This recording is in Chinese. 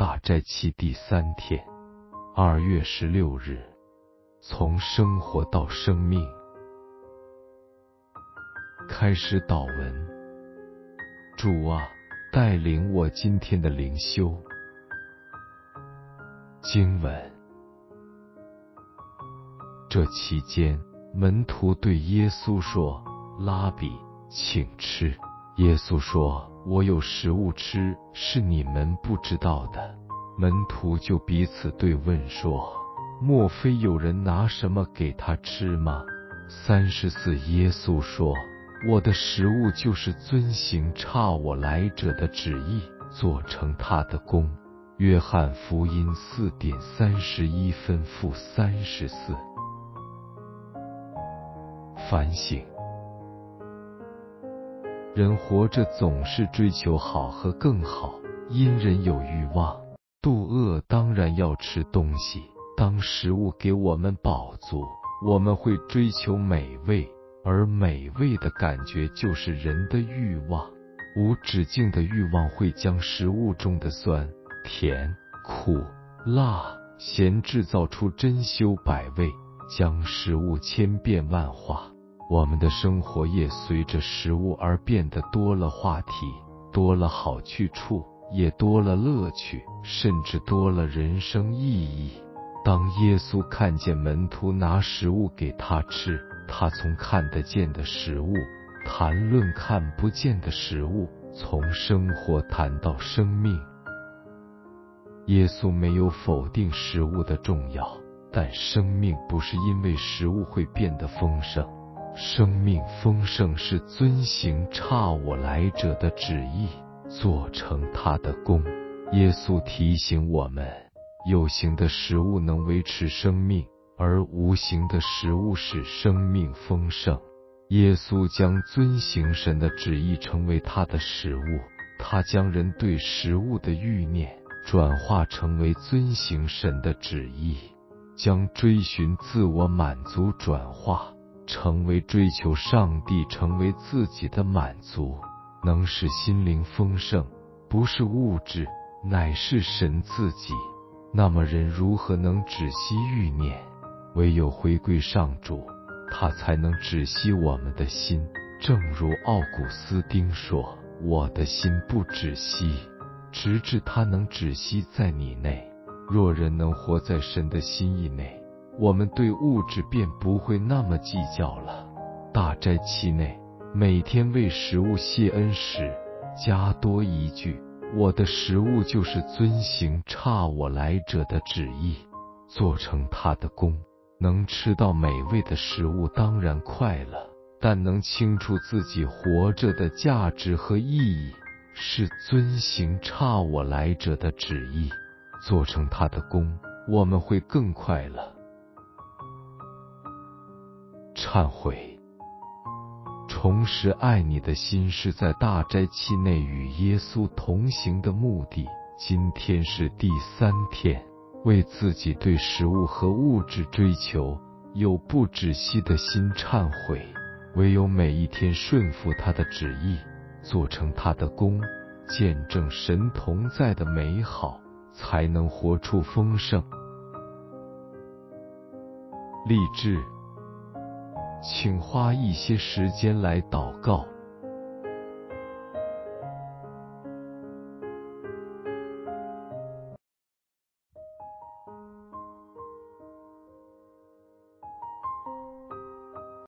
大斋期第三天，二月十六日，从生活到生命，开始祷文。主啊，带领我今天的灵修。经文。这期间，门徒对耶稣说：“拉比，请吃。”耶稣说。我有食物吃，是你们不知道的。门徒就彼此对问说：“莫非有人拿什么给他吃吗？”三十四，耶稣说：“我的食物就是遵行差我来者的旨意，做成他的功。”约翰福音四点三十一分负三十四。反省。人活着总是追求好和更好，因人有欲望，肚饿当然要吃东西。当食物给我们饱足，我们会追求美味，而美味的感觉就是人的欲望。无止境的欲望会将食物中的酸、甜、苦、辣、咸制造出珍馐百味，将食物千变万化。我们的生活也随着食物而变得多了话题，多了好去处，也多了乐趣，甚至多了人生意义。当耶稣看见门徒拿食物给他吃，他从看得见的食物谈论看不见的食物，从生活谈到生命。耶稣没有否定食物的重要，但生命不是因为食物会变得丰盛。生命丰盛是遵行差我来者的旨意，做成他的功。耶稣提醒我们，有形的食物能维持生命，而无形的食物使生命丰盛。耶稣将遵行神的旨意成为他的食物，他将人对食物的欲念转化成为遵行神的旨意，将追寻自我满足转化。成为追求上帝，成为自己的满足，能使心灵丰盛，不是物质，乃是神自己。那么人如何能止息欲念？唯有回归上主，他才能止息我们的心。正如奥古斯丁说：“我的心不止息，直至他能止息在你内。”若人能活在神的心意内。我们对物质便不会那么计较了。大斋期内，每天为食物谢恩时，加多一句：“我的食物就是遵行差我来者的旨意，做成他的功。”能吃到美味的食物当然快乐，但能清楚自己活着的价值和意义，是遵行差我来者的旨意，做成他的功，我们会更快乐。忏悔，重拾爱你的心是在大斋期内与耶稣同行的目的。今天是第三天，为自己对食物和物质追求有不止息的心忏悔。唯有每一天顺服他的旨意，做成他的功，见证神同在的美好，才能活出丰盛。励志。请花一些时间来祷告。